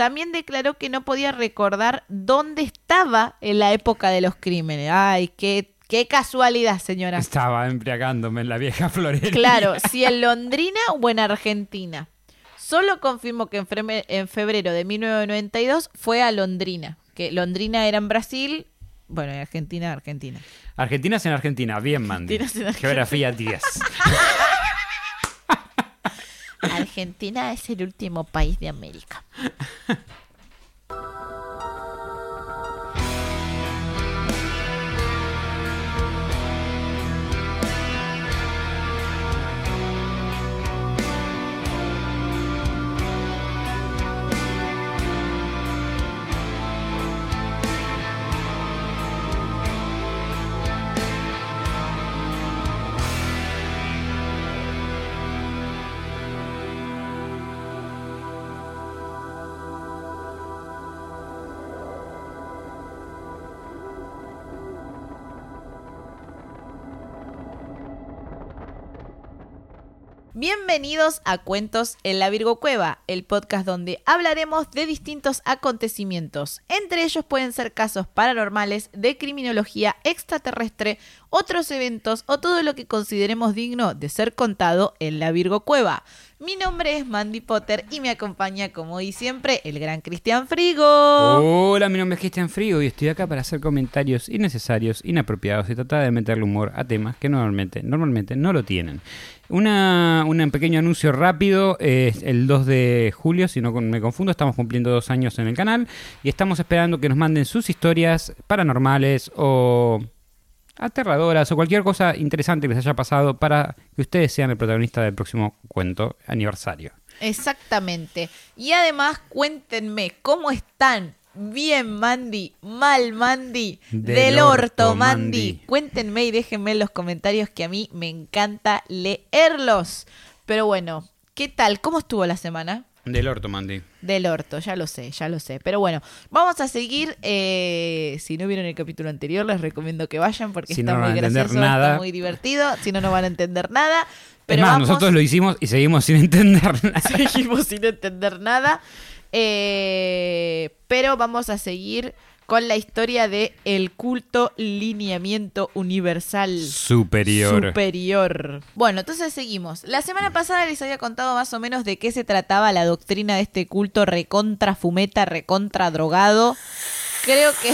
también declaró que no podía recordar dónde estaba en la época de los crímenes. Ay, qué, qué casualidad, señora. Estaba embriagándome en la vieja florería. Claro, si en Londrina o en Argentina. Solo confirmó que en febrero de 1992 fue a Londrina. Que Londrina era en Brasil, bueno, en Argentina, Argentina. Argentina es en Argentina. Bien, Mandy. Argentina. Geografía 10. Argentina es el último país de América. Bienvenidos a Cuentos en la Virgo Cueva, el podcast donde hablaremos de distintos acontecimientos. Entre ellos pueden ser casos paranormales, de criminología extraterrestre, otros eventos o todo lo que consideremos digno de ser contado en la Virgo Cueva. Mi nombre es Mandy Potter y me acompaña, como hoy siempre, el gran Cristian Frigo. Hola, mi nombre es Cristian Frigo y estoy acá para hacer comentarios innecesarios, inapropiados y tratar de meterle humor a temas que normalmente, normalmente no lo tienen. Una, un pequeño anuncio rápido, es el 2 de julio, si no me confundo, estamos cumpliendo dos años en el canal y estamos esperando que nos manden sus historias paranormales o aterradoras o cualquier cosa interesante que les haya pasado para que ustedes sean el protagonista del próximo cuento aniversario. Exactamente. Y además, cuéntenme cómo están. Bien, Mandy. Mal, Mandy. Del Del, orto, orto, Mandy. Mandy. Cuéntenme y déjenme en los comentarios que a mí me encanta leerlos. Pero bueno, ¿qué tal? ¿Cómo estuvo la semana? Del orto, Mandy. Del orto, ya lo sé, ya lo sé. Pero bueno, vamos a seguir. eh, si no vieron el capítulo anterior, les recomiendo que vayan porque Si está no muy gracioso, nada. está muy divertido. Si no, no van a entender nada. Pero es más, vamos... nosotros lo hicimos y seguimos sin entender nada. Seguimos sin entender nada. Eh, pero vamos a seguir con la historia de el culto lineamiento universal Superior. superior. Bueno, entonces seguimos. La semana pasada les había contado más o menos de qué se trataba la doctrina de este culto recontra fumeta, recontra drogado. Creo que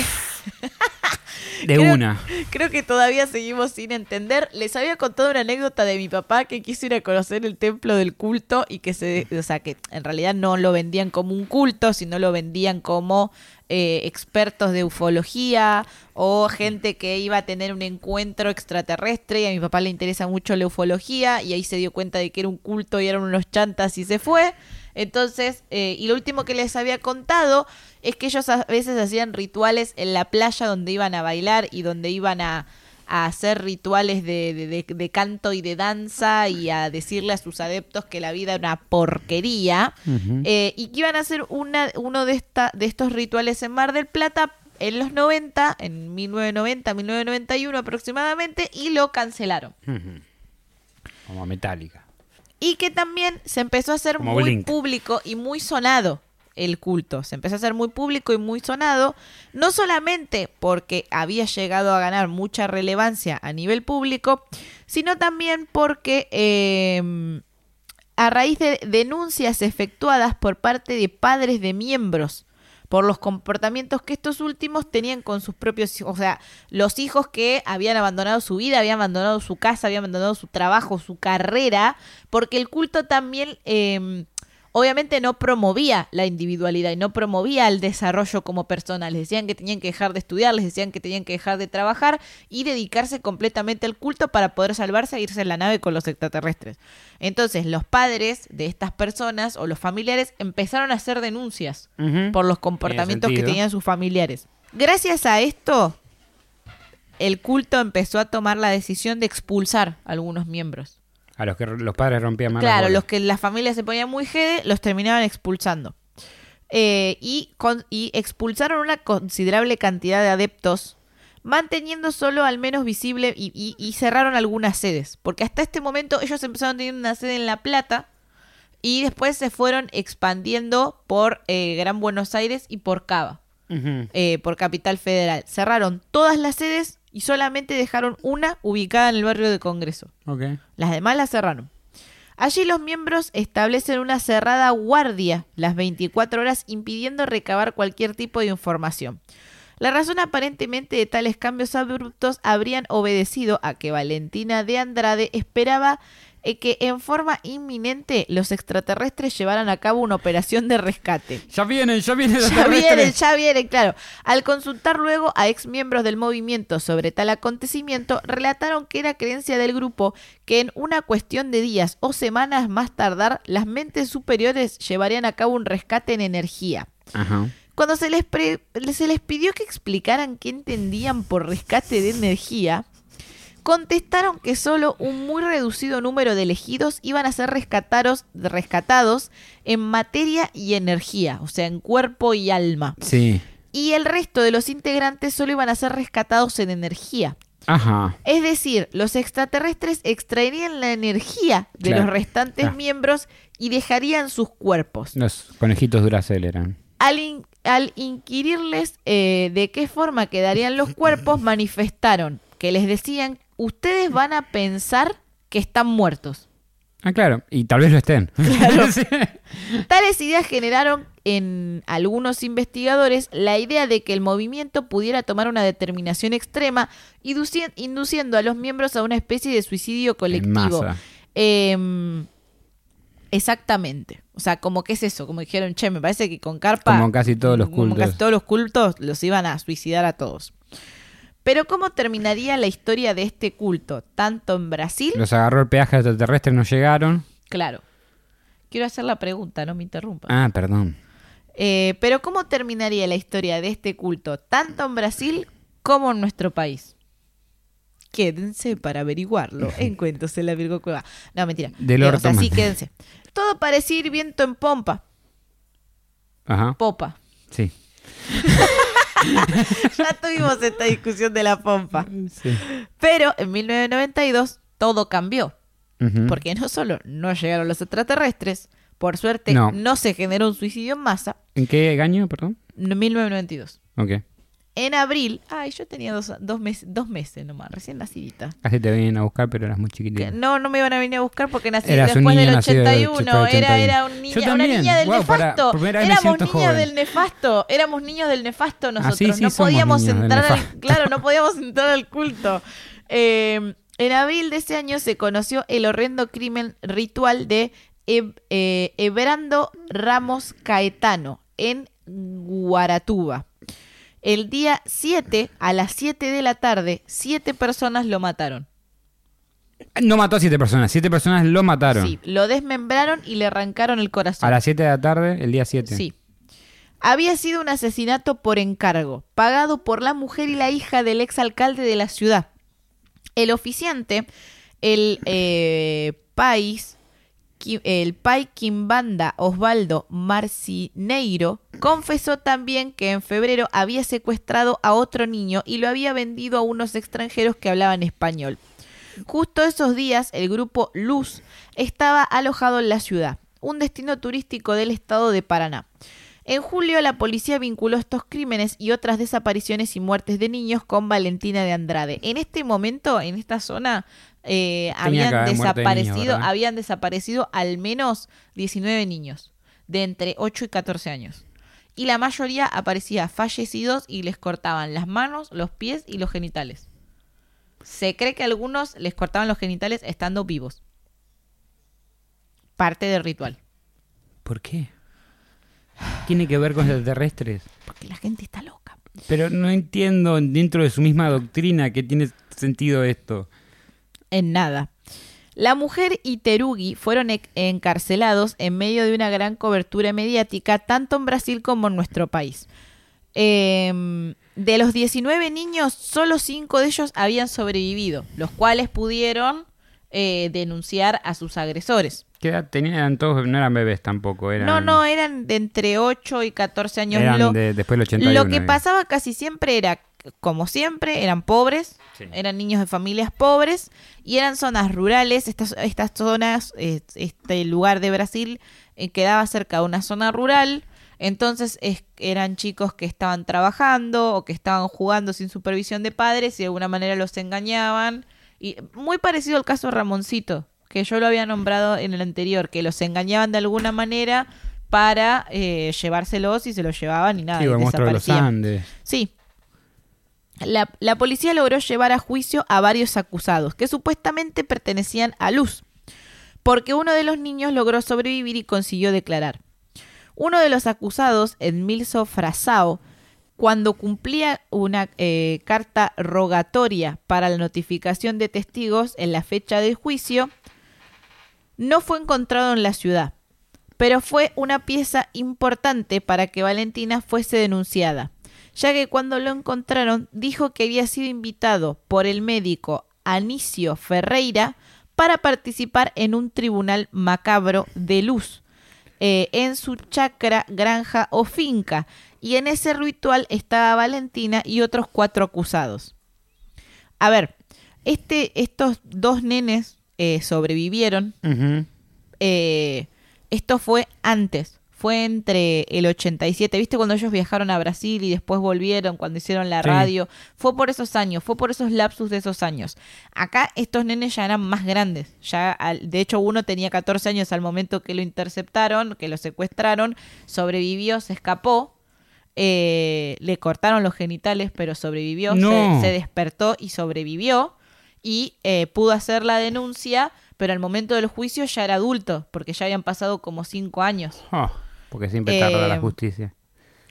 de creo- una. Creo que todavía seguimos sin entender. Les había contado una anécdota de mi papá que quiso ir a conocer el templo del culto y que se, o sea, que en realidad no lo vendían como un culto, sino lo vendían como eh, expertos de ufología o gente que iba a tener un encuentro extraterrestre y a mi papá le interesa mucho la ufología y ahí se dio cuenta de que era un culto y eran unos chantas y se fue. Entonces, eh, y lo último que les había contado es que ellos a veces hacían rituales en la playa donde iban a bailar y donde iban a, a hacer rituales de, de- de- de canto y de danza y a decirle a sus adeptos que la vida era una porquería. Eh, y que iban a hacer una, uno de, esta, de estos rituales en Mar del Plata en los 90, en 1990, 1991 aproximadamente, y lo cancelaron. Ujú. Como metálica. Y que también se empezó a hacer Como muy Blink. público y muy sonado el culto. Se empezó a hacer muy público y muy sonado, no solamente porque había llegado a ganar mucha relevancia a nivel público, sino también porque eh, a raíz de denuncias efectuadas por parte de padres de miembros por los comportamientos que estos últimos tenían con sus propios hijos, o sea, los hijos que habían abandonado su vida, habían abandonado su casa, habían abandonado su trabajo, su carrera, porque el culto también eh, obviamente no promovía la individualidad y no promovía el desarrollo como persona. Les decían que tenían que dejar de estudiar, les decían que tenían que dejar de trabajar y dedicarse completamente al culto para poder salvarse e irse en la nave con los extraterrestres. Entonces, los padres de estas personas o los familiares empezaron a hacer denuncias por los comportamientos que tenían sus familiares. Gracias a esto, el culto empezó a tomar la decisión de expulsar a algunos miembros. A los que los padres rompían más Claro, los que las familias se ponían muy jede, los terminaban expulsando. Eh, y, con- y expulsaron una considerable cantidad de adeptos, manteniendo solo al menos visible y, y- y cerraron algunas sedes. Porque hasta este momento ellos empezaron teniendo una sede en La Plata, Y después se fueron expandiendo por eh, Gran Buenos Aires y por Cava, eh, por Capital Federal. Cerraron todas las sedes y solamente dejaron una ubicada en el barrio de Congreso. Las demás las cerraron. Allí los miembros establecen una cerrada guardia las 24 horas impidiendo recabar cualquier tipo de información. La razón aparentemente de tales cambios abruptos habrían obedecido a que Valentina de Andrade esperaba que en forma inminente los extraterrestres llevaran a cabo una operación de rescate. Ya vienen, ya vienen los Ya vienen, ya vienen, claro. Al consultar luego a ex miembros del movimiento sobre tal acontecimiento, relataron que era creencia del grupo que en una cuestión de días o semanas más tardar, las mentes superiores llevarían a cabo un rescate en energía. Ajá. Cuando se les, pre- se les pidió que explicaran qué entendían por rescate de energía, contestaron que solo un muy reducido número de elegidos iban a ser rescatados, rescatados en materia y energía, o sea, en cuerpo y alma. Sí. Y el resto de los integrantes solo iban a ser rescatados en energía. Ajá. Es decir, los extraterrestres extraerían la energía de Claro. los restantes Ah. miembros y dejarían sus cuerpos. Los conejitos Duracell eran. Al, in- al inquirirles eh, de qué forma quedarían los cuerpos, manifestaron que les decían, ustedes van a pensar que están muertos. Ah, claro. Y tal vez lo estén. Claro. Sí. Tales ideas generaron en algunos investigadores la idea de que el movimiento pudiera tomar una determinación extrema, induci- induciendo a los miembros a una especie de suicidio En colectivo. masa. Em, exactamente. O sea, como que es eso, como dijeron, che, me parece que con Carpa... Como casi todos los como cultos. casi todos los cultos los iban a suicidar a todos. Pero ¿cómo terminaría la historia de este culto? Tanto en Brasil... Los agarró el peaje extraterrestre, no llegaron. Claro. Quiero hacer la pregunta, no me interrumpa. Ah, perdón. Eh, pero ¿cómo terminaría la historia de este culto, tanto en Brasil como en nuestro país? Quédense para averiguarlo en Cuentos en la Virgo Cueva. No, mentira. Del Eh, o sea, sí, quédense. Todo parecía ir viento en pompa. Ajá. Popa. Sí. Ya tuvimos esta discusión de la pompa. Sí. Pero en 1992 todo cambió. Porque no solo no llegaron los extraterrestres, por suerte No. no, se generó un suicidio en masa. ¿En qué año, perdón? En 1992. Ok. En abril, ay, yo tenía dos, dos, meses, dos meses nomás, recién nacidita. Casi te vienen a buscar, pero eras muy chiquitita. no, no me iban a venir a buscar porque nací Eras un después niño del nacido del 81. 81. Era, era un niña- Yo una también. niña del Guau, para- nefasto. por primera vez me Éramos siento niños joven. del nefasto. Éramos niños del nefasto nosotros. sí, sí, no somos podíamos niños del entrar al, nefasto. claro, no podíamos entrar al culto. Eh, en abril de ese año se conoció el horrendo crimen ritual de Eb- eh, Ebrando Ramos Caetano en Guaratuba. El día 7, a las 7 de la tarde, siete personas lo mataron. No mató a siete personas. Siete personas lo mataron. Sí, lo desmembraron y le arrancaron el corazón. A las 7 de la tarde, el día 7. Sí. Había sido un asesinato por encargo, pagado por la mujer y la hija del exalcalde de la ciudad. El oficiante, el eh, país, el pai Quimbanda Osvaldo Marcineiro, confesó también que en febrero había secuestrado a otro niño y lo había vendido a unos extranjeros que hablaban español. Justo esos días, el grupo Luz estaba alojado en la ciudad, un destino turístico del estado de Paraná. En julio, la policía vinculó estos crímenes y otras desapariciones y muertes de niños con Valentina de Andrade. En este momento, en esta zona, eh, habían niños, desaparecido, habían desaparecido al menos 19 niños de entre 8 y 14 años. Y la mayoría aparecía fallecidos y les cortaban las manos, los pies y los genitales. Se cree que algunos les cortaban los genitales estando vivos. Parte del ritual. ¿Por qué? Tiene que ver con extraterrestres. Porque la gente está loca. Pero no entiendo dentro de su misma doctrina que tiene sentido esto. En nada. La mujer y Terugi fueron e- encarcelados en medio de una gran cobertura mediática tanto en Brasil como en nuestro país. Em, de los 19 niños, solo 5 de ellos habían sobrevivido, los cuales pudieron eh, denunciar a sus agresores. ¿Qué edad tenían? Eran todos, no eran bebés tampoco. Eran, No, no, eran de entre 8 y 14 años. Eran Lo- de- después del 81. Lo que digamos. pasaba casi siempre era, como siempre, eran pobres, Sí. eran niños de familias pobres y eran zonas rurales. Estas, estas zonas, este lugar de Brasil eh, quedaba cerca de una zona rural. Entonces es- eran chicos que estaban trabajando o que estaban jugando sin supervisión de padres y de alguna manera los engañaban. Y muy parecido al caso de Ramoncito, que yo lo había nombrado en el anterior, que los engañaban de alguna manera para eh, llevárselos y se los llevaban y nada, Sí, y monstruo de los. Andes. Sí. La, policía logró llevar a juicio a varios acusados que supuestamente pertenecían a Luz, porque uno de los niños logró sobrevivir y consiguió declarar. Uno de los acusados, Edmilso Frazao, cuando cumplía una eh, carta rogatoria para la notificación de testigos en la fecha del juicio, no fue encontrado en la ciudad, pero fue una pieza importante para que Valentina fuese denunciada, ya que cuando lo encontraron dijo que había sido invitado por el médico Anicio Ferreira para participar en un tribunal macabro de luz eh, en su chacra, granja o finca, y en ese ritual estaba Valentina y otros cuatro acusados. A ver, este, estos dos nenes eh, sobrevivieron. Eh, esto fue antes, fue entre el 87, ¿viste cuando ellos viajaron a Brasil y después volvieron cuando hicieron la Sí. radio? Fue por esos años, fue por esos lapsus de esos años. Acá estos nenes ya eran más grandes, ya al- de hecho uno tenía 14 años al momento que lo interceptaron, que lo secuestraron, sobrevivió, se escapó. eh, le cortaron los genitales, pero sobrevivió, se- No. se, despertó y sobrevivió y eh, pudo hacer la denuncia, pero al momento del juicio ya era adulto, porque ya habían pasado como cinco años. Oh, porque siempre tarda la Eh, justicia.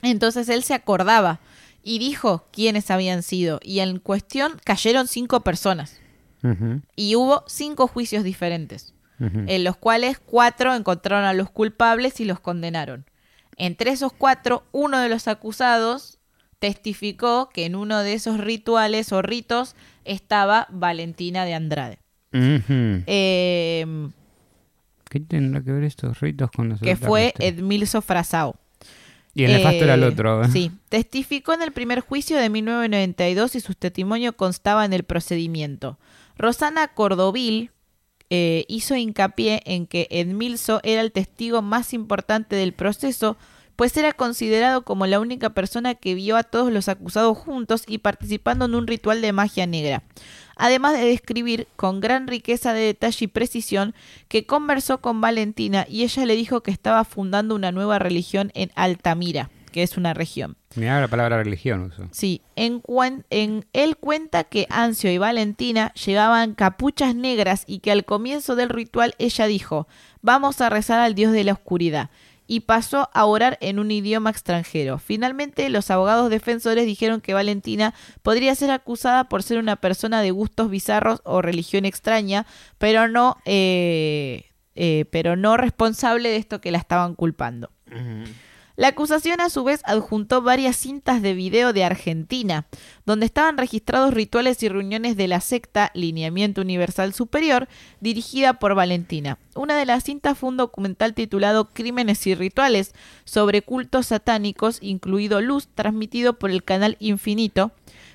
Entonces él se acordaba y dijo quiénes habían sido. Y en cuestión cayeron cinco personas. Y hubo cinco juicios diferentes, en los cuales cuatro encontraron a los culpables y los condenaron. Entre esos cuatro, uno de los acusados testificó que en uno de esos rituales o ritos estaba Valentina de Andrade. Eh, ¿Qué tendrá que ver estos ritos con los que fue? Edmilso Frazao. Y el nefasto era el Eh, otro. ¿eh? Sí, testificó en el primer juicio de 1992 y su testimonio constaba en el procedimiento. Rosana Cordovil eh, hizo hincapié en que Edmilso era el testigo más importante del proceso, pues era considerado como la única persona que vio a todos los acusados juntos y participando en un ritual de magia negra. Además de describir con gran riqueza de detalle y precisión que conversó con Valentina y ella le dijo que estaba fundando una nueva religión en Altamira, que es una región. Mirá la palabra religión uso. Sí, en él cuenta que Ancio y Valentina llevaban capuchas negras y que al comienzo del ritual ella dijo, vamos a rezar al dios de la oscuridad, y pasó a orar en un idioma extranjero. Finalmente, los abogados defensores dijeron que Valentina podría ser acusada por ser una persona de gustos bizarros o religión extraña, pero no, eh, eh, pero no responsable de esto que la estaban culpando. La acusación a su vez adjuntó varias cintas de video de Argentina, donde estaban registrados rituales y reuniones de la secta Lineamiento Universal Superior, dirigida por Valentina. Una de las cintas fue un documental titulado Crímenes y Rituales, sobre cultos satánicos, incluido Luz, transmitido por el canal Infinito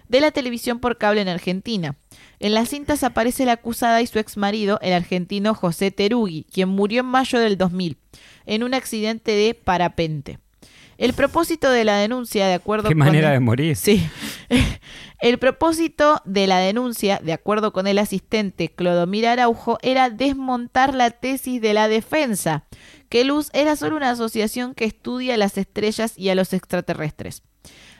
de la televisión por cable en Argentina. En las cintas aparece la acusada y su exmarido, el argentino José Terugui, quien murió en mayo del 2000, en un accidente de parapente. El propósito de la denuncia, de acuerdo Qué con manera el- de morir. Sí. El propósito de la denuncia, de acuerdo con el asistente Clodomir Araujo, era desmontar la tesis de la defensa, que Luz era solo una asociación que estudia las estrellas y a los extraterrestres.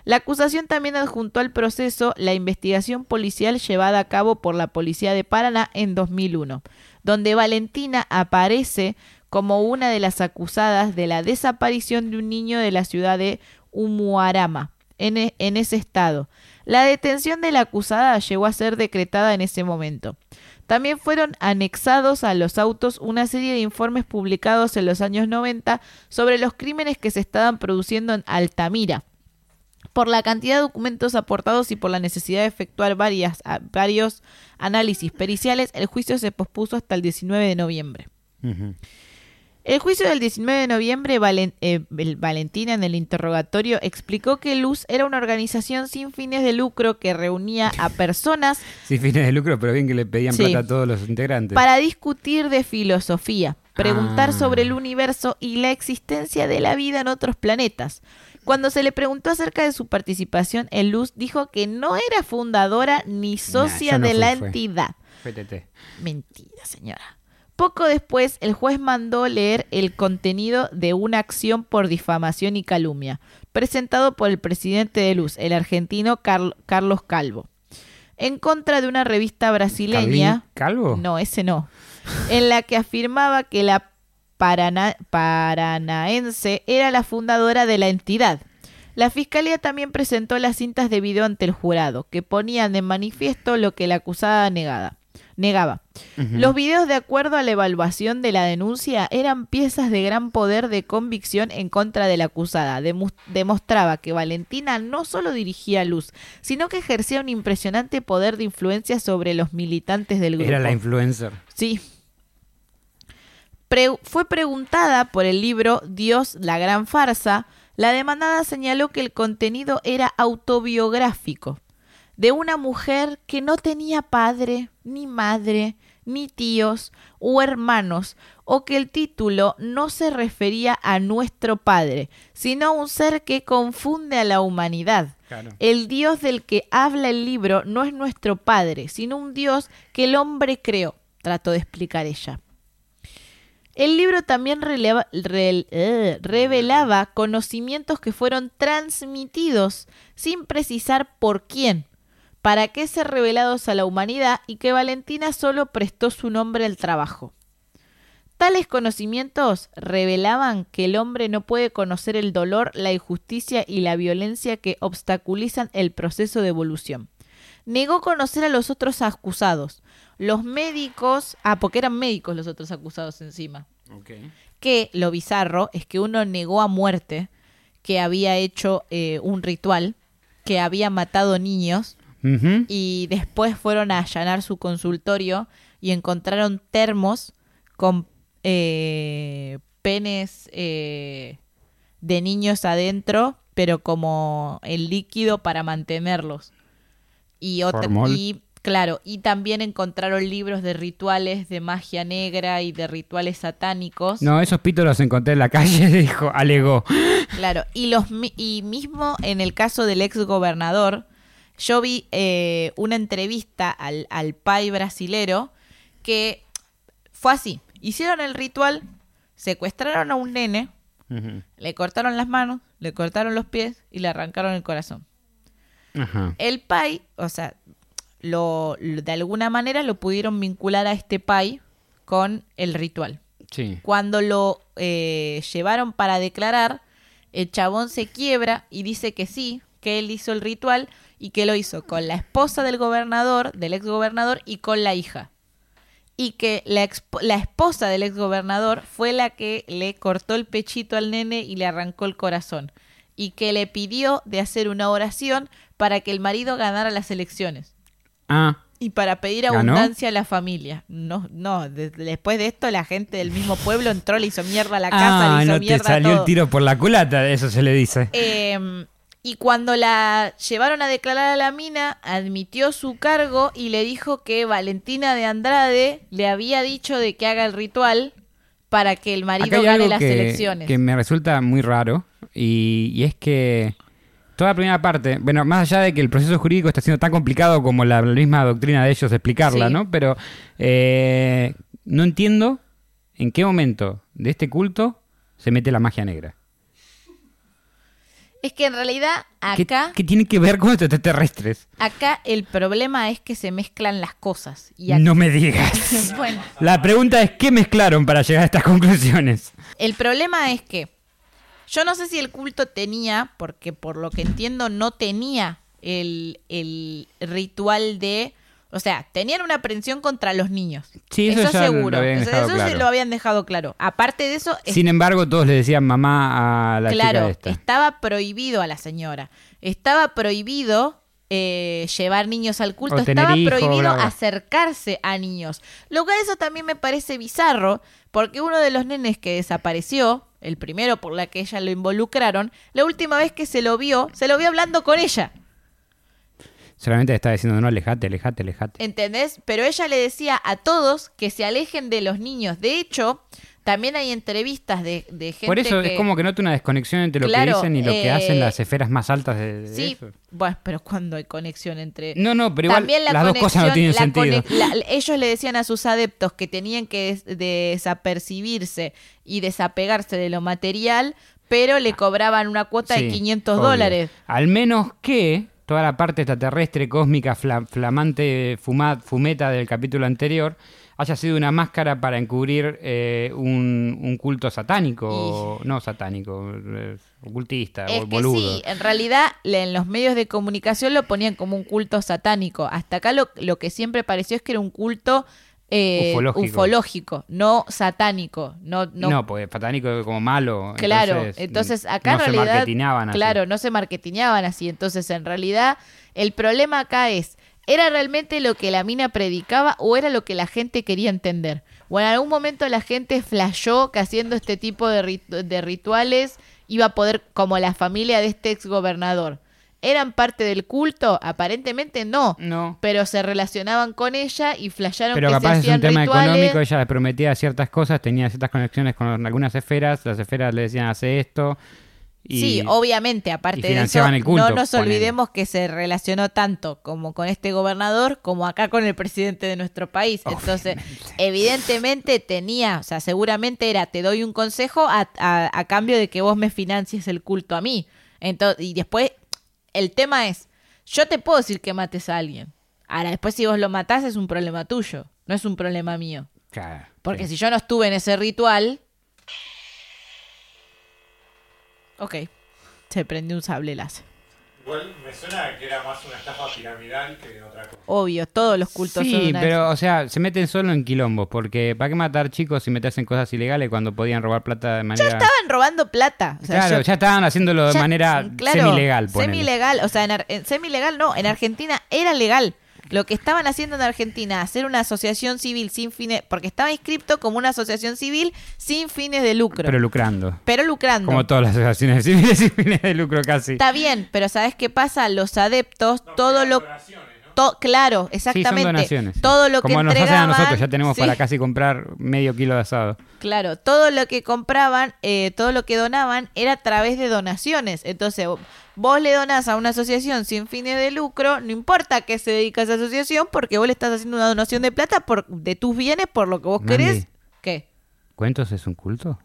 La acusación también adjuntó al proceso la investigación policial llevada a cabo por la Policía de Paraná en 2001, donde Valentina aparece como una de las acusadas de la desaparición de un niño de la ciudad de Umuarama, en, e- en ese estado. La detención de la acusada llegó a ser decretada en ese momento. También fueron anexados a los autos una serie de informes publicados en los años 90 sobre los crímenes que se estaban produciendo en Altamira. Por la cantidad de documentos aportados y por la necesidad de efectuar varios análisis periciales, el juicio se pospuso hasta el 19 de noviembre. El juicio del 19 de noviembre, Valen- eh, Valentina en el interrogatorio explicó que Luz era una organización sin fines de lucro que reunía a personas Sin fines de lucro, pero bien que le pedían Sí. plata a todos los integrantes. para discutir de filosofía, preguntar Ah. sobre el universo y la existencia de la vida en otros planetas. Cuando se le preguntó acerca de su participación en Luz, dijo que no era fundadora ni socia no de fui, la fue. entidad. Mentira, señora. Poco después, el juez mandó leer el contenido de una acción por difamación y calumnia, presentado por el presidente de Luz, el argentino Carl- Carlos Calvo, en contra de una revista brasileña. ¿Carlín Calvo? No, ese no. En la que afirmaba que la parana- paranaense era la fundadora de la entidad. La fiscalía también presentó las cintas de video ante el jurado, que ponían de manifiesto lo que la acusada negada, negaba. Los videos, de acuerdo a la evaluación de la denuncia, eran piezas de gran poder de convicción en contra de la acusada. Demu- demostraba que Valentina no solo dirigía Luz, sino que ejercía un impresionante poder de influencia sobre los militantes del grupo. Era la influencer. Sí. Pre- fue preguntada por el libro Dios, la gran farsa. La demandada señaló que el contenido era autobiográfico de una mujer que no tenía padre, ni madre, ni tíos o hermanos, o que el título no se refería a nuestro padre, sino a un ser que confunde a la humanidad. Claro. El Dios del que habla el libro no es nuestro Padre, sino un Dios que el hombre creó, trató de explicar ella. El libro también releva- eh, revelaba conocimientos que fueron transmitidos sin precisar por quién, para qué ser revelados a la humanidad y que Valentina solo prestó su nombre al trabajo. Tales conocimientos revelaban que el hombre no puede conocer el dolor, la injusticia y la violencia que obstaculizan el proceso de evolución. Negó conocer a los otros acusados. Los médicos, ah, porque eran médicos los otros acusados encima. Que lo bizarro es que uno negó a muerte que había hecho eh, un ritual, que había matado niños Y después fueron a allanar su consultorio y encontraron termos con eh, penes eh, de niños adentro, pero como el líquido para mantenerlos. Y, otra, y claro, y también encontraron libros de rituales de magia negra y de rituales satánicos. No, esos pitos los encontré en la calle, dijo, alegó. Claro, y, los, y mismo en el caso del ex gobernador, yo vi eh, una entrevista al, al pai brasilero que fue así. Hicieron el ritual, secuestraron a un nene, le cortaron las manos, le cortaron los pies y le arrancaron el corazón. Ajá. El pai, o sea, lo, lo- de alguna manera lo pudieron vincular a este pai con el ritual. Sí. Cuando lo eh, llevaron para declarar, el chabón se quiebra y dice que sí, que él hizo el ritual y que lo hizo con la esposa del gobernador, del ex gobernador y con la hija. Y que la, la esposa del ex gobernador fue la que le cortó el pechito al nene y le arrancó el corazón. Y que le pidió de hacer una oración para que el marido ganara las elecciones. Ah, Y para pedir ¿Ganó? abundancia a la familia. No, no, de- después de esto la gente del mismo pueblo entró, le hizo mierda a la casa, ah le hizo no te salió todo. el tiro por la culata, eso se le dice. Eh, y cuando la llevaron a declarar a la mina, admitió su cargo y le dijo que Valentina de Andrade le había dicho de que haga el ritual para que el marido Acá hay gane algo las que, elecciones. que me resulta muy raro y, y es que toda la primera parte, bueno, más allá de que el proceso jurídico está siendo tan complicado como la, la misma doctrina de ellos de explicarla, Sí. ¿no? Pero eh, no entiendo en qué momento de este culto se mete la magia negra. Es que en realidad ¿Qué, acá, qué tiene que ver con los extraterrestres? acá el problema es que se mezclan las cosas. Y No me digas. bueno, La pregunta es, ¿qué mezclaron para llegar a estas conclusiones? El problema es que yo no sé si el culto tenía, porque por lo que entiendo no tenía el, el ritual de... O sea, tenían una aprensión contra los niños. Sí, eso ya lo seguro. habían O sea, dejado eso se lo habían dejado claro. Aparte de eso, es- Sin embargo, todos le decían mamá a la claro, chica esta. estaba prohibido a la señora. Estaba prohibido eh, llevar niños al culto, estaba prohibido bla, bla. acercarse a niños. Lo cual eso también me parece bizarro, porque uno de los nenes que desapareció, el primero por la que ella lo involucraron, la última vez que se lo vio, se lo vio hablando con ella. Solamente le estaba diciendo, no, alejate, alejate, alejate. ¿Entendés? Pero ella le decía a todos que se alejen de los niños. De hecho, también hay entrevistas de, de gente Por eso que... es como que noto una desconexión entre lo Claro, que dicen y lo que eh, hacen las esferas más altas de, de Sí, eso. bueno, pero cuando hay conexión entre... No, no, pero igual También la las dos cosas no tienen sentido. la- ellos le decían a sus adeptos que tenían que des- desapercibirse y desapegarse de lo material, pero le cobraban una cuota de Sí, 500 obvio. dólares. Al menos que toda la parte extraterrestre, cósmica, fla- flamante, fuma- fumeta del capítulo anterior haya sido una máscara para encubrir eh, un, un culto satánico, no satánico, ocultista, Es o que boludo. sí, en realidad en los medios de comunicación lo ponían como un culto satánico. Hasta acá lo, lo que siempre pareció es que era un culto eh, Ufológico. ufológico, no satánico. No, no, No, pues satánico como malo. Claro, entonces, acá no en se realidad, marketineaban así. claro, no se marketineaban así. Entonces, en realidad, el problema acá es, ¿era realmente lo que la mina predicaba o era lo que la gente quería entender? O en algún momento la gente flashó que haciendo este tipo de, rit- de rituales iba a poder, como la familia de este ex gobernador. ¿Eran parte del culto? Aparentemente no. No. Pero se relacionaban con ella y flasharon Pero que se capaz es hacían un tema rituales. económico, ella les prometía ciertas cosas, tenía ciertas conexiones con algunas esferas, las esferas le decían hace esto. Y Sí, obviamente, aparte y de eso, financiaban el culto, no nos olvidemos que se relacionó tanto como con este gobernador como acá con el presidente de nuestro país. Entonces, evidentemente tenía, o sea, seguramente era, te doy un consejo a, a- a cambio de que vos me financies el culto a mí. Entonces, y después, el tema es, yo te puedo decir que mates a alguien. Ahora, después si vos lo matás es un problema tuyo, no es un problema mío. Claro, Porque sí. si yo no estuve en ese ritual. Ok. Se prendió un sable láser. Igual me suena que era más una estafa piramidal que otra cosa. Obvio, todos los cultos son Sí, una- pero, o sea, se meten solo en quilombos, porque ¿para qué matar chicos si meterse en cosas ilegales cuando podían robar plata de manera... Estaban robando plata. O sea, claro, yo- ya estaban haciéndolo de ya- manera claro, semi-legal. Semi-legal, o sea, en, Ar- en semi-legal no, en Argentina era legal. Lo que estaban haciendo en Argentina, hacer una asociación civil sin fines, porque estaba inscripto como una asociación civil sin fines de lucro, Pero pero, lucrando. lucrando. Como todas las asociaciones civiles sin fines de lucro casi. Está bien, pero ¿sabes qué pasa? Los adeptos, No, todo lo... donaciones, ¿no? to- claro, Sí, son exactamente. donaciones. Todo lo que Como nos hacen a entregaban, nosotros, ya tenemos sí, para casi comprar medio kilo de asado. Claro, todo lo que compraban, eh, todo lo que donaban era a través de donaciones. Entonces, vos le donás a una asociación sin fines de lucro, no importa a qué se dedica esa asociación, porque vos le estás haciendo una donación de plata por, de tus bienes por lo que vos Mandy. querés. ¿Qué? ¿Cuentos es un culto?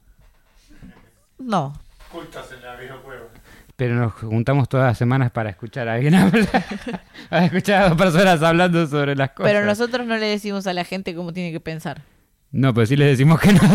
No. Cultos en la videojuego. Pero nos juntamos todas las semanas para escuchar a alguien hablar. para escuchar a dos personas hablando sobre las cosas. Pero nosotros no le decimos a la gente cómo tiene que pensar. No, pero sí les decimos que no.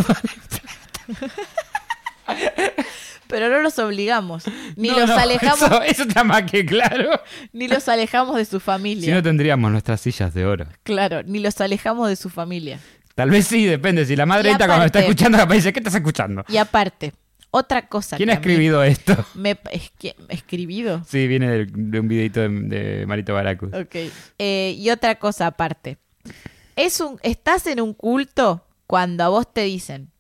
Pero no los obligamos, ni No, los no, alejamos, Eso, eso está más que claro. ni los alejamos de su Si familia. no tendríamos nuestras sillas de oro. Claro, ni los alejamos de su familia. Tal vez sí, depende. Si la madre Y esta cuando está escuchando capaz dice, ¿qué estás escuchando? Y aparte, otra cosa ¿Quién que ha escribido esto? me es escribido. Sí, viene de, un videito de, de Marito Baracus. Ok. Eh, y otra cosa aparte. Es un, estás en un culto cuando a vos te dicen,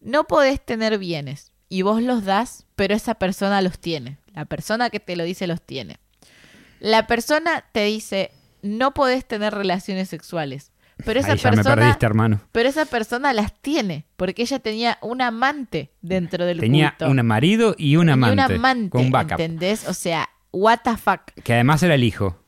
no podés tener bienes y vos los das, pero esa persona los tiene. La persona que te lo dice los tiene. La persona te dice, no podés tener relaciones sexuales, pero esa Ahí ya me persona... perdiste, hermano. Pero esa persona las tiene, porque ella tenía un amante dentro del Tenía culto. un marido y un Y amante. un amante, con un backup. ¿entendés? O sea, what the fuck. Que además era el hijo.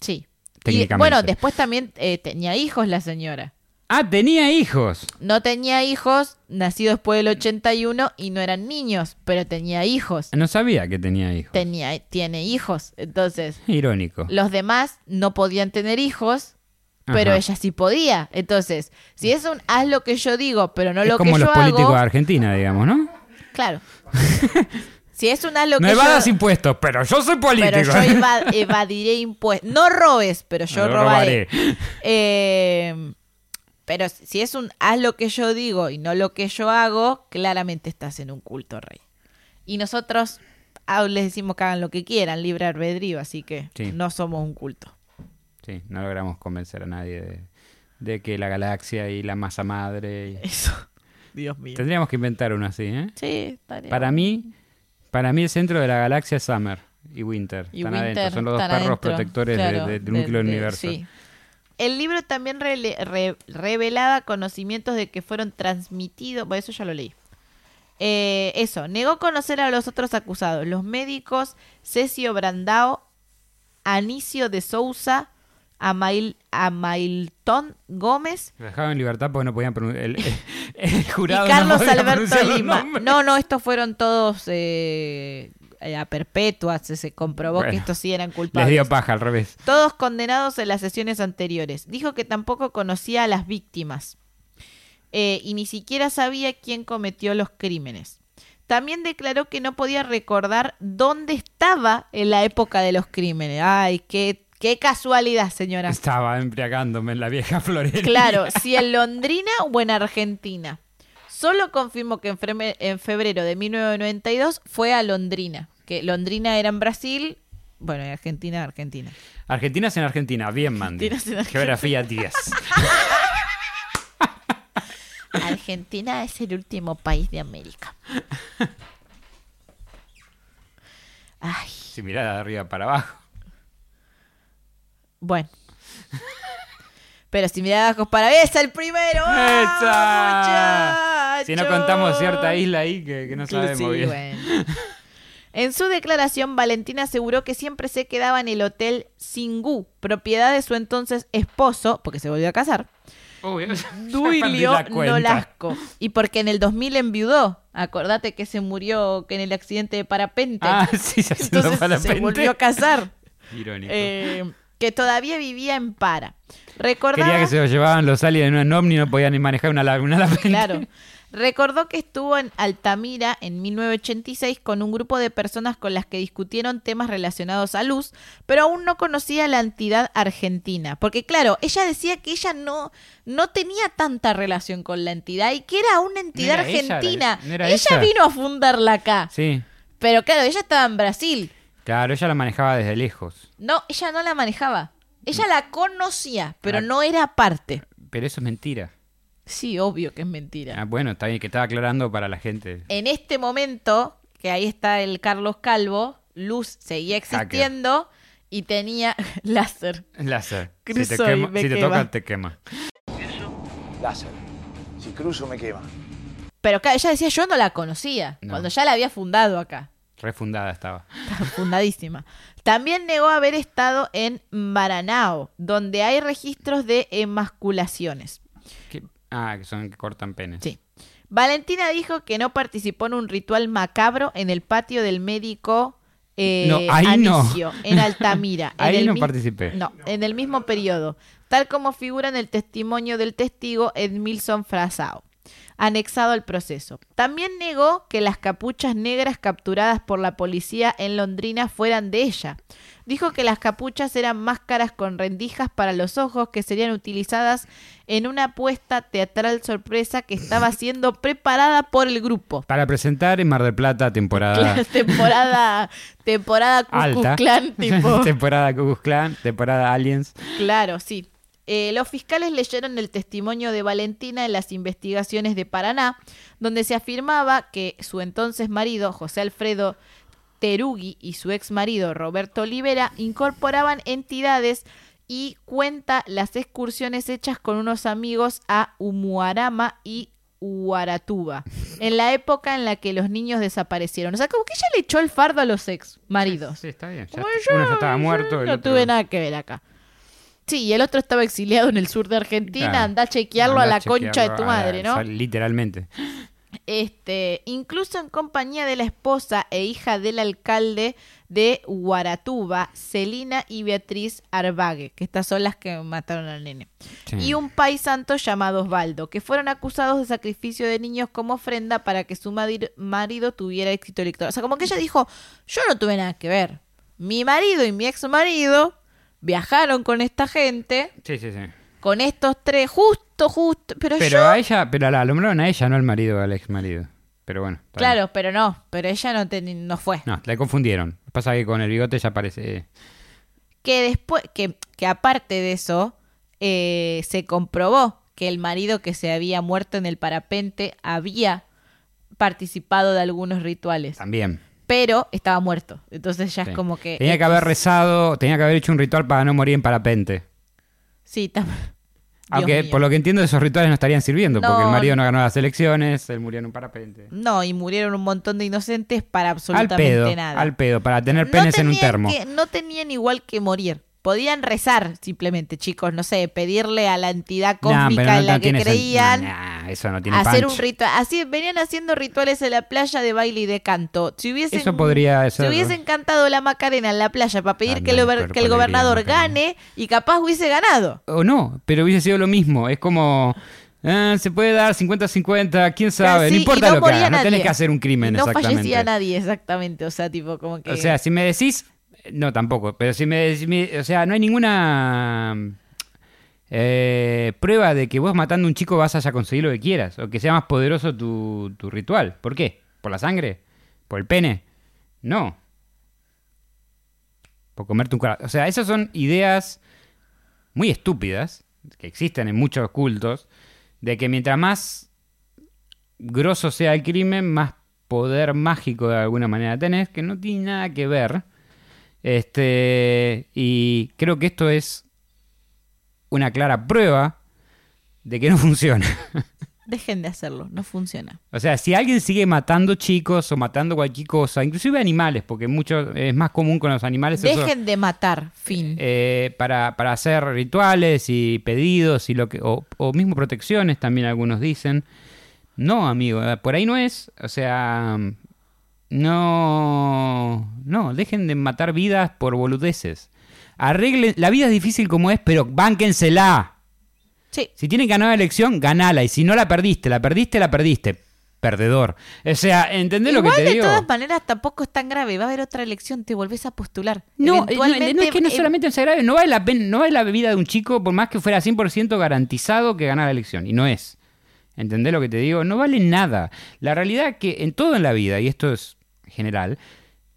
Sí. Y bueno, después también eh, tenía hijos la señora. Ah, tenía hijos. No tenía hijos, nacido después del 81 y no eran niños, pero tenía hijos. No sabía que tenía hijos. Tenía, tiene hijos. Entonces, Irónico. los demás no podían tener hijos, pero Ajá. ella sí podía. Entonces, si es un haz lo que yo digo, pero no es lo como que los yo políticos hago, de Argentina, digamos, ¿no? claro. si es un haz lo No que yo evadas impuestos, pero yo soy político. pero yo eva- evadiré impuestos. No robes, pero yo Lo robaré. robaré. Eh, pero si es un haz lo que yo digo y no lo que yo hago, claramente estás en un culto, rey. Y nosotros ah, les decimos que hagan lo que quieran, libre albedrío, así que Sí. no somos un culto. Sí, no logramos convencer a nadie de, de que la galaxia y la masa madre... y- Eso. Dios mío. Tendríamos que inventar uno así, ¿eh? Sí, estaría Para mí, para mí el centro de la galaxia es Summer y Winter. Y están Winter adentro, son los dos perros adentro, protectores claro, de- del de- núcleo del de- universo. sí. El libro también rele- re- revelaba conocimientos de que fueron transmitidos. Bueno, eso ya lo leí. Eh, eso, negó conocer a los otros acusados, los médicos Cecil Brandao, Anicio de Sousa, Amail, Amailton Gómez Lo dejaban en libertad porque no podían pronunciar. El, el- el jurado y Carlos Alberto Lima. No, no, estos fueron todos eh, a perpetuas. Se, se comprobó que estos sí eran Les culpables. dio paja al revés. Todos condenados en las sesiones anteriores. Dijo que tampoco conocía a las víctimas eh, y ni siquiera sabía quién cometió los crímenes. También declaró que no podía recordar dónde estaba en la época de los crímenes. Ay, qué, qué casualidad, señora. Estaba embriagándome en la vieja florería. Claro, si en Londrina o en Argentina. Solo confirmó que en febrero de 1992 fue a Londrina. Que Londrina era en Brasil, bueno, en Argentina, Argentina. Argentina es en Argentina. Bien, Mandy. Argentina es en Argentina. Geografía 10. Argentina es el último país de América. Ay, Si mirada de arriba para abajo. bueno. Pero si me abajo para ¡Es el primero! ¡Ah, ¡Esa! Si no contamos cierta isla ahí que, que no sabemos Sí, bien. bueno. En su declaración, Valentina aseguró que siempre se quedaba en el hotel Singú, propiedad de su entonces esposo, porque se volvió a casar, Uy, perdí Duilio la. Nolasco. Y porque en el 2000 enviudó. Acordate que se murió que en el accidente de parapente. Ah, sí, se entonces para se volvió a casar. Irónico. Eh, que todavía vivía en Para. Recordaba... Quería que se lo llevaban los aliens en un ovni y no podían ni manejar una, una lapente. Claro. Recordó que estuvo en Altamira en 1986 con un grupo de personas con las que discutieron temas relacionados a luz, pero aún no conocía la entidad argentina. Porque claro, ella decía que ella no, no tenía tanta relación con la entidad y que era una entidad era ella, argentina. no ella ella. vino a fundarla acá. Sí. Pero claro, ella estaba en Brasil. Claro, ella la manejaba desde lejos. No, ella no la manejaba. Ella la conocía, pero Ah. no era parte. Pero eso es mentira. Sí, obvio que es mentira. Ah, bueno, está bien que estaba aclarando para la gente. En este momento, que ahí está el Carlos Calvo, Luz seguía existiendo y tenía láser. Láser. Si te, Cruzo y quema- me si te quema. toca, te quema. Láser. Si cruzo me quema. Pero ella decía, yo no la conocía, No. cuando ya la había fundado acá. Refundada. Estaba fundadísima. También negó haber estado en Maranao, donde hay registros de emasculaciones. Ah, que son que cortan penes. Sí. Valentina dijo que no participó en un ritual macabro en el patio del médico eh, No, ahí no. Anicio, en Altamira. en Ahí no participé. No, en el mismo periodo, tal como figura en el testimonio del testigo Edmilson Frasao, anexado al proceso. También negó que las capuchas negras capturadas por la policía en Londrina fueran de ella. Dijo que las capuchas eran máscaras con rendijas para los ojos que serían utilizadas en una apuesta teatral sorpresa que estaba siendo preparada por el grupo. Para presentar en Mar del Plata temporada temporada temporada. Klan, tipo. temporada Klan, temporada Aliens. Claro, sí. Eh, los fiscales leyeron el testimonio de Valentina en las investigaciones de Paraná, donde se afirmaba que su entonces marido, José Alfredo Terugui, y su ex marido, Roberto Olivera, incorporaban entidades y cuenta las excursiones hechas con unos amigos a Umuarama y Huaratuba, en la época en la que los niños desaparecieron. O sea, como que ella le echó el fardo a los ex maridos. Sí, está bien. Ya- uno ya estaba muerto. el No otro- tuve nada que ver acá. Sí, y el otro estaba exiliado en el sur de Argentina. Claro. Anda a chequearlo a la chequearlo concha de tu la- madre, ¿no? Literalmente. Este, incluso en compañía de la esposa e hija del alcalde de Guaratuba, Celina y Beatriz Arbague, que estas son las que mataron al nene. Sí. Y un país santo llamado Osvaldo, que fueron acusados de sacrificio de niños como ofrenda para que su marido tuviera éxito electoral. O sea, como que ella dijo, yo no tuve nada que ver. Mi marido y mi ex marido viajaron con esta gente, Sí, sí, sí. Con estos tres, justo, justo, pero, Pero yo... a ella, pero la nombraron a ella, no al marido, al ex marido. pero bueno. bien. Claro, pero no, pero ella no, no fue. No, la confundieron. Pasa que con el bigote ya parece... Que después, que, que aparte de eso, eh, se comprobó que el marido que se había muerto en el parapente había participado de algunos rituales, También. pero estaba muerto. Entonces ya Sí. es como que... Tenía que haber rezado, tenía que haber hecho un ritual para no morir en parapente. Sí, tam- Aunque por lo que entiendo esos rituales no estarían sirviendo, No. porque el marido no ganó las elecciones, él murió en un parapente. No, y murieron un montón de inocentes para Al absolutamente pedo, nada. al pedo, para tener No penes en un termo. que- no tenían igual que morir. Podían rezar simplemente, chicos, no sé, pedirle a la entidad cósmica no- en la no que tiene sen- creían. nah, eso no tiene hacer punch. un ritual. Así venían haciendo rituales en la playa de baile y de canto. Si hubiesen, Eso podría Si hubiesen cantado la Macarena en la playa para pedir Ah, que, el, que gobernador gane y capaz hubiese ganado. O no, pero hubiese sido lo mismo. Es como. ah, se puede dar 50-50, quién sabe. No importa lo que hagas, no tenés que hacer un crimen Y no exactamente. fallecía nadie, exactamente. O sea, tipo, como que. O sea, si me decís. No, tampoco. Pero si me decís. O sea, no hay ninguna. eh, prueba de que vos matando a un chico vas a conseguir lo que quieras. O que sea más poderoso tu, tu ritual. ¿Por qué? ¿Por la sangre? ¿Por el pene? No. Por comerte un corazón. O sea, esas son ideas muy estúpidas que existen en muchos cultos. De que mientras más grosso sea el crimen, más poder mágico de alguna manera tenés, que no tiene nada que ver. Este, y creo que esto es una clara prueba de que no funciona. Dejen de hacerlo, no funciona. o sea, si alguien sigue matando chicos o matando cualquier cosa, inclusive animales, porque mucho es más común con los animales eso, Dejen de matar, fin. eh, para, para hacer rituales y pedidos y lo que o, o mismo protecciones también algunos dicen. No, amigo, por ahí no es. O sea, no, no, dejen de matar vidas por boludeces. Arreglen, la vida es difícil como es, pero bánquensela. sí, Si tienen que ganar la elección, ganala. Y si no la perdiste, la perdiste, la perdiste. Perdedor. O sea, ¿entendés lo que te de digo? todas maneras tampoco es tan grave. Va a haber otra elección, te volvés a postular. No, no, no es que no eh, solamente sea grave, no vale, la pena, no vale la vida de un chico por más que fuera 100% garantizado que ganara la elección. Y no es. ¿Entendés lo que te digo? No vale nada. La realidad es que en todo en la vida, y esto es general,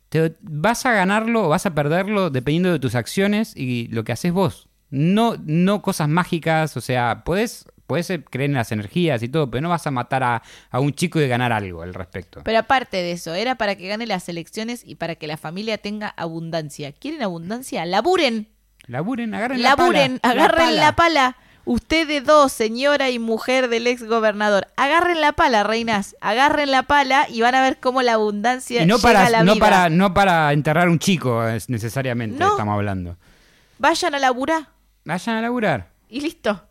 te vas a ganarlo o vas a perderlo dependiendo de tus acciones y lo que haces vos. No, no cosas mágicas, o sea, puedes, puedes creer en las energías y todo, pero no vas a matar a, a un chico y ganar algo al respecto. Pero aparte de eso, era para que gane las elecciones y para que la familia tenga abundancia. ¿Quieren abundancia? ¡Laburen! Laburen, agarren ¡Laburen! la pala. ¡Agarren la pala! Ustedes dos, señora y mujer del ex gobernador, agarren la pala, reinas, agarren la pala y van a ver cómo la abundancia Y no llega para, a la no, vida. para, no para enterrar un chico es necesariamente, No. estamos hablando. Vayan a laburar Vayan a laburar. y listo.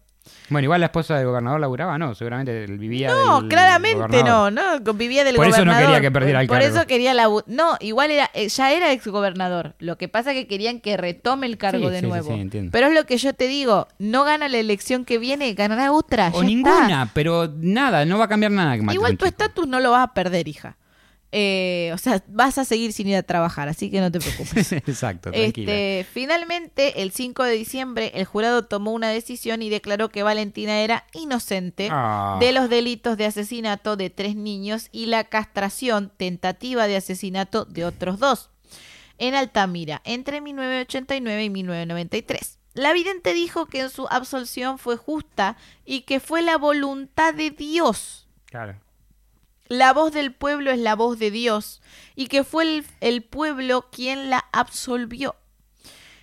Bueno, igual la esposa del gobernador laburaba, no, seguramente vivía No, del claramente gobernador. no, no, vivía del Por eso no gobernador. quería que perdiera el Por cargo. eso quería la... No, igual era, eh, ya era exgobernador. Lo que pasa es que querían que retome el cargo Sí, de sí, nuevo. sí, entiendo. Pero es lo que yo te digo, no gana la elección que viene, ganará otra. O ya ninguna, está. pero nada, no va a cambiar nada. Igual tu estatus no lo vas a perder, hija. Eh, o sea, vas a seguir sin ir a trabajar, así que no te preocupes. Exacto, tranquila. Este, finalmente, el 5 de diciembre, el jurado tomó una decisión y declaró que Valentina era inocente Ah. de los delitos de asesinato de tres niños y la castración tentativa de asesinato de otros dos en Altamira entre 1989 y 1993. La vidente dijo que en su absolución fue justa y que fue la voluntad de Dios. Claro. La voz del pueblo es la voz de Dios y que fue el, el pueblo quien la absolvió.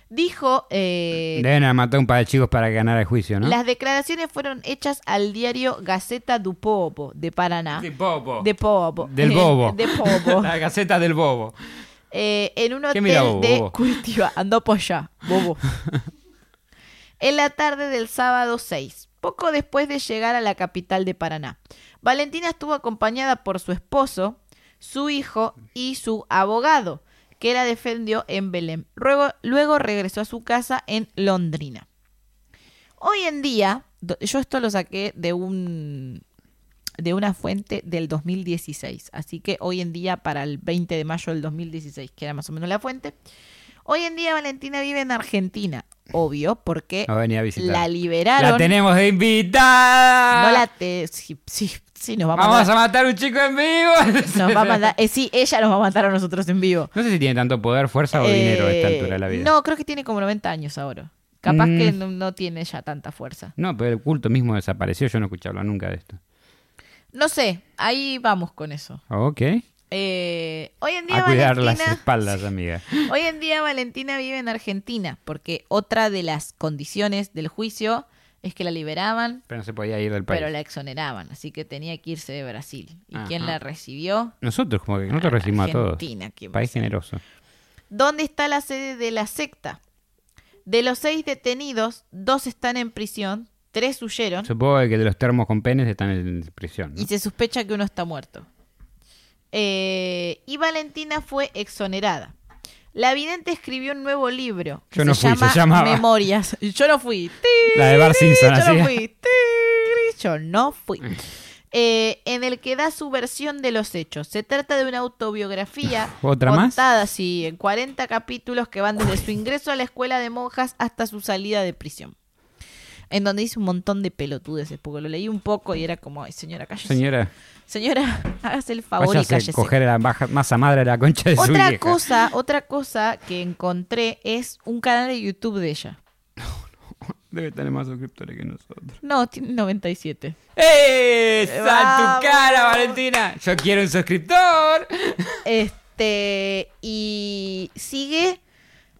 Dijo, eh, Deben haber matado un par de chicos para ganar el juicio, ¿no? las declaraciones fueron hechas al diario Gaceta do Povo de Paraná. De bobo. De Povo. Del bobo. De Povo. La gaceta del bobo. Eh, en un ¿Qué hotel mira, bobo, de bobo? Curitiba. Andó por allá, bobo. en la tarde del sábado 6, poco después de llegar a la capital de Paraná. Valentina estuvo acompañada por su esposo, su hijo y su abogado, que la defendió en Belém. Luego, luego regresó a su casa en Londrina. Hoy en día, yo esto lo saqué de un de una fuente del 2016, así que hoy en día para el 20 de mayo del 2016, que era más o menos la fuente, hoy en día Valentina vive en Argentina. obvio, porque la liberaron. La tenemos de invitada. No la te... Sí, sí, sí, nos va a Vamos mandar. a matar un chico en vivo. Nos va a mandar. eh, sí, ella nos va a matar a nosotros en vivo. No sé si tiene tanto poder, fuerza o dinero a esta Eh, altura de la vida. No, creo que tiene como 90 años ahora. Capaz Mm. que no, no tiene ya tanta fuerza. No, pero el culto mismo desapareció. Yo no escuché hablar nunca de esto. No sé, ahí vamos con eso. Ok. Eh, hoy en día A cuidar las Valentina, espaldas, amiga. hoy en día Valentina vive en Argentina porque otra de las condiciones del juicio es que la liberaban, Pero no se podía ir del país. pero la exoneraban, así que tenía que irse de Brasil. ¿Y Ajá. quién la recibió? Nosotros, como que nosotros recibimos a todos. Argentina, ¿quién va a País generoso. ¿Dónde está la sede de la secta? De los seis detenidos, dos están en prisión, tres huyeron Supongo que de los termos con penes están en prisión. ¿no? y se sospecha que uno está muerto. Eh, y Valentina fue exonerada. La vidente escribió un nuevo libro que Yo no se, fui, se llama llamaba- Memorias. Yo no fui. La de Bart Simpson, Yo no fui. Tiri, Yo no fui. Eh, en el que da su versión de los hechos. Se trata de una autobiografía ¿Otra más? contada así en 40 capítulos que van desde su ingreso a la escuela de monjas hasta su salida de prisión. En donde dice un montón de pelotudeces, porque lo leí un poco y era como, ay señora, cállese. Señora, Señora, hágase el favor y váyase cállese. a coger la baja- masa madre de la concha de su Otra vieja. cosa, otra cosa que encontré es un canal de YouTube de ella. Debe tener más suscriptores que nosotros. No, tiene 97. ¡Esa tu cara, Valentina! Yo quiero un suscriptor. Este, y sigue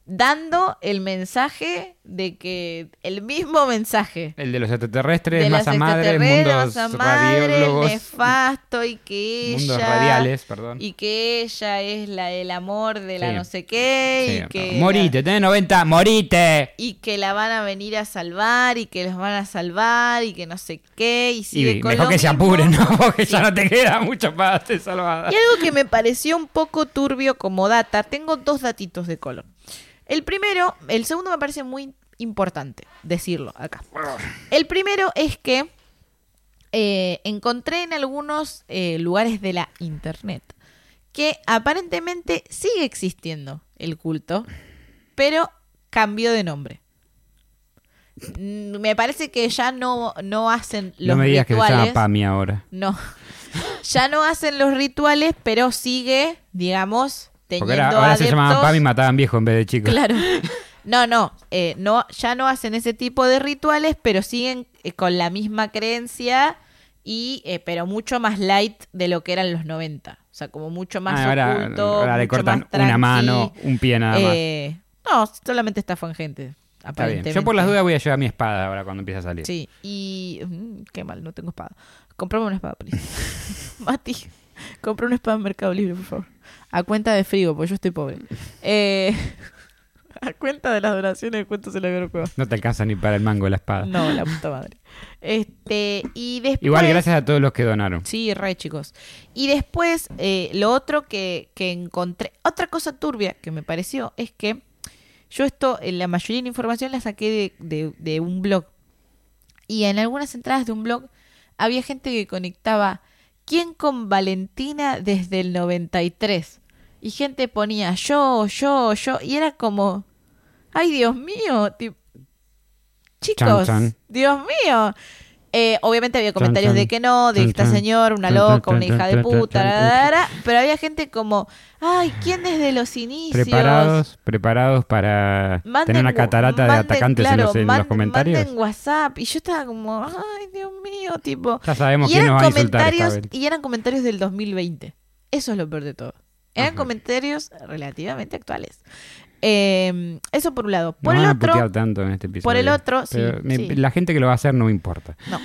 dando el mensaje de que el mismo mensaje El de los extraterrestres, de masa madre, extraterrestres, mundos masa madre, nefasto y que mundos ella radiales, perdón. y que ella es la el amor de la Sí. no sé qué Sí, y que morite, tenés 90, morite. y que la van a venir a salvar y que los van a salvar y que no sé qué y Y sigue con mejor lo que se apuren, ¿no? Porque Sí. ya no te queda mucho para ser salvada. Y algo que me pareció un poco turbio como data, tengo dos datitos de color. El primero, el segundo me parece muy importante decirlo acá. El primero es que eh, encontré en algunos eh, lugares de la internet que aparentemente sigue existiendo el culto, pero cambió de nombre. Mm, Me parece que ya no, no hacen los No me digas que se llama rituales. Pami ahora. No. Ya no hacen los rituales, pero sigue, digamos, Porque ahora, ahora se llamaban Pami y mataban viejo en vez de chicos. Claro. No, no, eh, no, ya no hacen ese tipo de rituales, pero siguen eh, con la misma creencia y, eh, pero mucho más light de lo que eran los 90. O sea, como mucho más Ah, ahora, oculto, ahora le cortan más una mano, un pie nada más. Eh, no, solamente estafan gente. Está bien. Aparentemente. Yo por las dudas voy a llevar mi espada ahora cuando empiece a salir. Sí, y. mm, qué mal, no tengo espada. Comprame una espada, please. Mati, compra una espada en Mercado Libre, por favor. A cuenta de frigo, porque yo estoy pobre. Eh, a cuenta de las donaciones de cuentos en la Guerra Cueva. No te alcanza ni para el mango de la espada. No, la puta madre. Este, y después. Igual gracias a todos los que donaron. Sí, re chicos. Y después, eh, lo otro que, que encontré, otra cosa turbia que me pareció es que yo esto, en la mayoría de la información la saqué de, de- de un blog. Y en algunas entradas de un blog había gente que conectaba, ¿quién con Valentina desde el 93? Y gente ponía, yo, yo, yo. Y era como, ay Dios mío, tipo, chicos, chan. Dios mío. Eh, obviamente había comentarios chan. de que no, de esta señora, una loca, una hija de puta, la, pero había gente como, ay, ¿quién desde los inicios? Preparados, preparados para Manden tener una catarata de manden, atacantes en, claro, los, en man- los comentarios. Manden WhatsApp y yo estaba como, ay, Dios mío, tipo. Ya sabemos y quién eran nos va a insultar comentarios y eran comentarios del 2020. Eso es lo peor de todo. Eran Ajá. comentarios relativamente actuales. Eh, eso por un lado. Por Nos el otro, tanto en este episodio. por el otro, sí, Pero me- sí. La gente que lo va a hacer no me importa. No.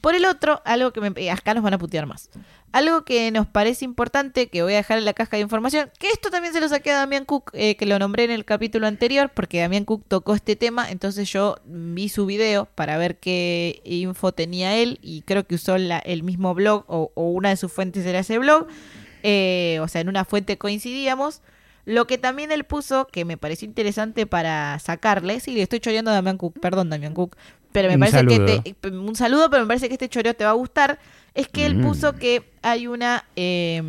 Por el otro, algo que me, acá nos van a putear más. Algo que nos parece importante, que voy a dejar en la caja de información, que esto también se lo saqué a Damián Cook, eh, que lo nombré en el capítulo anterior, porque Damián Cook tocó este tema, entonces yo vi su video para ver qué info tenía él, y creo que usó la- el mismo blog, o, o una de sus fuentes era ese blog, eh, o sea, en una fuente coincidíamos. Lo que también él puso, que me pareció interesante para sacarle, sí, le estoy choreando a Damián Cook, perdón Damián Cook, pero me Un parece saludo. que te, un saludo, pero me parece que este choreo te va a gustar, es que él Mm. puso que hay una eh,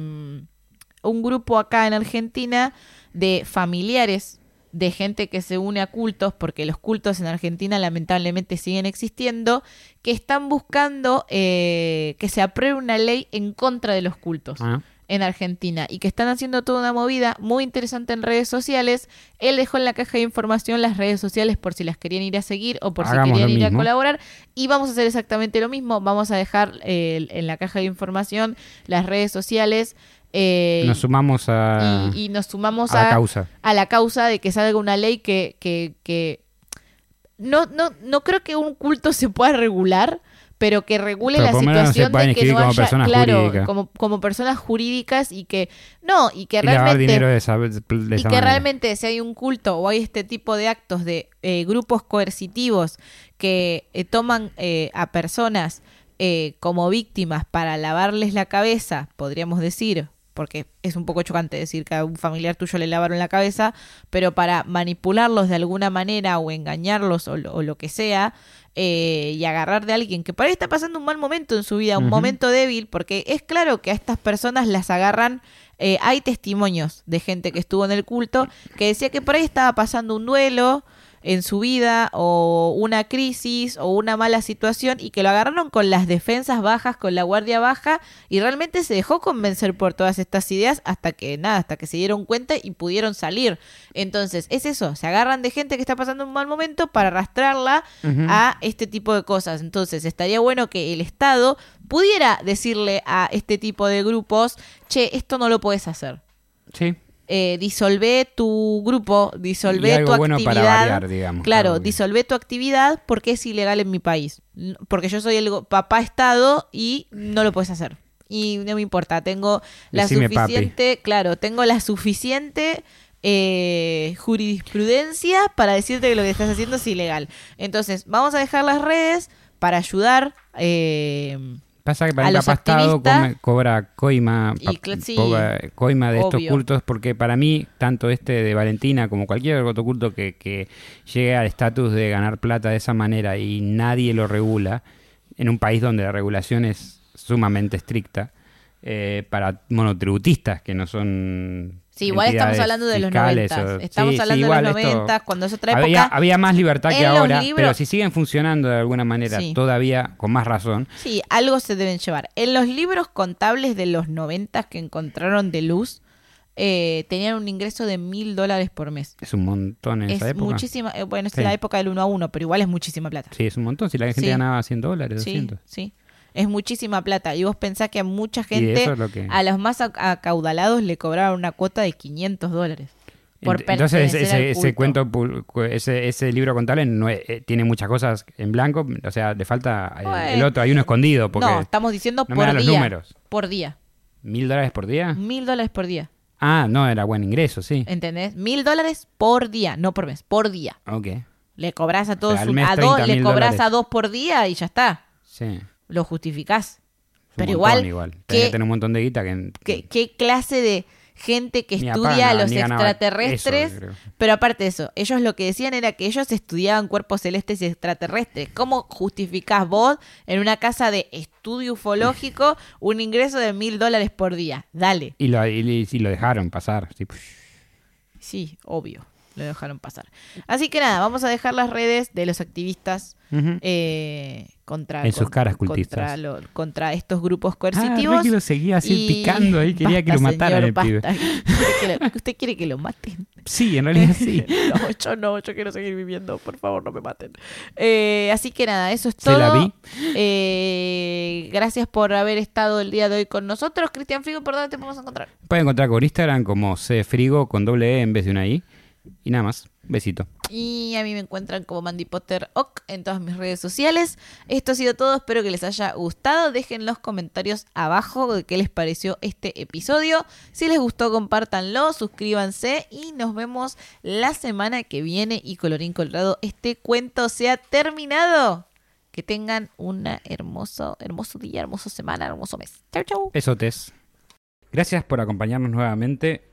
un grupo acá en Argentina de familiares de gente que se une a cultos, porque los cultos en Argentina lamentablemente siguen existiendo, que están buscando eh, que se apruebe una ley en contra de los cultos. Ah. En Argentina y que están haciendo toda una movida muy interesante en redes sociales. Él dejó en la caja de información las redes sociales por si las querían ir a seguir o por Hagamos si querían ir a colaborar. Y vamos a hacer exactamente lo mismo. Vamos a dejar eh, en la caja de información las redes sociales. eh, Nos sumamos a, y, y nos sumamos a a, la causa. a la causa de que salga una ley que, que, que no, no, no creo que un culto se pueda regular, pero que regule Pero la no situación pueden de que no como haya, personas claro, jurídicas. como, como personas jurídicas y que no, y que Y realmente dinero de esa, de esa y que realmente si hay un culto o hay este tipo de actos de eh, grupos coercitivos que eh, toman eh, a personas eh, como víctimas para lavarles la cabeza, podríamos decir, porque es un poco chocante decir que a un familiar tuyo le lavaron la cabeza, pero para manipularlos de alguna manera o engañarlos o, lo- o lo que sea, eh, y agarrar de alguien que por ahí está pasando un mal momento en su vida, un momento débil, porque es claro que a estas personas las agarran. eh, hay testimonios de gente que estuvo en el culto que decía que por ahí estaba pasando un duelo en su vida o una crisis o una mala situación y que lo agarraron con las defensas bajas, con la guardia baja y realmente se dejó convencer por todas estas ideas hasta que nada, hasta que se dieron cuenta y pudieron salir. Entonces, es eso, se agarran de gente que está pasando un mal momento para arrastrarla a este tipo de cosas. Entonces, estaría bueno que el Estado pudiera decirle a este tipo de grupos, che, esto no lo puedes hacer. Sí. Eh, disolvé tu grupo, Y disolvé algo tu bueno actividad. para variar, digamos. Claro, disolvé tu actividad porque es ilegal en mi país. Porque yo soy el papá Estado y no lo puedes hacer. Y no me importa, tengo la Decime, papi. suficiente, claro, tengo la suficiente eh, jurisprudencia para decirte que lo que estás haciendo es ilegal. Entonces, vamos a dejar las redes para ayudar. eh, Pasa que para los Papa Estado come- cobra coima, Y pa- cl- sí, cobra coima de estos cultos porque para mí, tanto este de Valentina como cualquier otro culto que, que llegue al estatus de ganar plata de esa manera y nadie lo regula, en un país donde la regulación es sumamente estricta, eh, para monotributistas que no son... Sí, igual estamos hablando de los fiscales 90. o- Estamos Sí, hablando de los esto- 90, cuando es otra época. había, había más libertad que ahora, libros- pero si siguen funcionando de alguna manera, Sí. todavía con más razón, Sí, algo se deben llevar. En los libros contables de los 90 que encontraron de luz, eh, tenían un ingreso de mil dólares por mes. es un montón en Es esa época. muchísima, eh, bueno, es Sí. la época del uno a uno, pero igual es muchísima plata. Sí, es un montón. Si la gente Sí. ganaba 100 dólares, Sí, 200. sí. Es muchísima plata. Y vos pensás que a mucha gente, es lo que... a los más ac- acaudalados, le cobraron una cuota de 500 dólares. Por Ent- Entonces ese, ese, cuento, ese, ese libro contable no eh, tiene muchas cosas en blanco, o sea, le falta eh, el otro, hay uno escondido, porque No, estamos diciendo no por los día. números. Por día. mil dólares por día. Mil dólares por día. Ah, no, era buen ingreso, sí. ¿Entendés? Mil dólares por día, no por mes, por día. Ok, Le cobras a todos a dos, le 30.000 cobras dólares. a dos por día y ya está. sí. Lo justificás. Pero igual, Tenés ¿qué- que tener un montón de guita que... ¿Qué, qué clase de gente que estudia a los extraterrestres? eso, pero aparte de eso, ellos lo que decían era que ellos estudiaban cuerpos celestes y extraterrestres. ¿Cómo justificás vos en una casa de estudio ufológico un ingreso de mil dólares por día? Dale. Y lo, y, y lo dejaron pasar. sí. Sí, obvio. Lo dejaron pasar. Así que nada, vamos a dejar las redes de los activistas eh, contra, En sus con- caras contra, cultistas. lo- contra estos grupos Ah, coercitivos. re que lo seguía así y- picando ahí, quería que lo mataran el pibe. ¿Usted quiere, que lo maten? Sí, en realidad sí. no, yo no, yo quiero seguir viviendo, por favor, no me maten. Eh, así que nada, eso es Se todo. la vi. Eh, gracias por haber estado el día de hoy con nosotros. Cristian Frigo, ¿por dónde te podemos encontrar? Pueden encontrar por Instagram como Cfrigo con doble E en vez de una I. Y nada más. Besito. Y a mí me encuentran como Mandy Potter Oc en todas mis redes sociales. Esto ha sido todo, espero que les haya gustado. Dejen los comentarios abajo de qué les pareció este episodio. Si les gustó, compártanlo, suscríbanse y nos vemos la semana que viene. Y colorín colorado, este cuento se ha terminado. Que tengan un hermoso, hermoso día, hermosa semana, hermoso mes. Chau, chau. Besotes. Gracias por acompañarnos nuevamente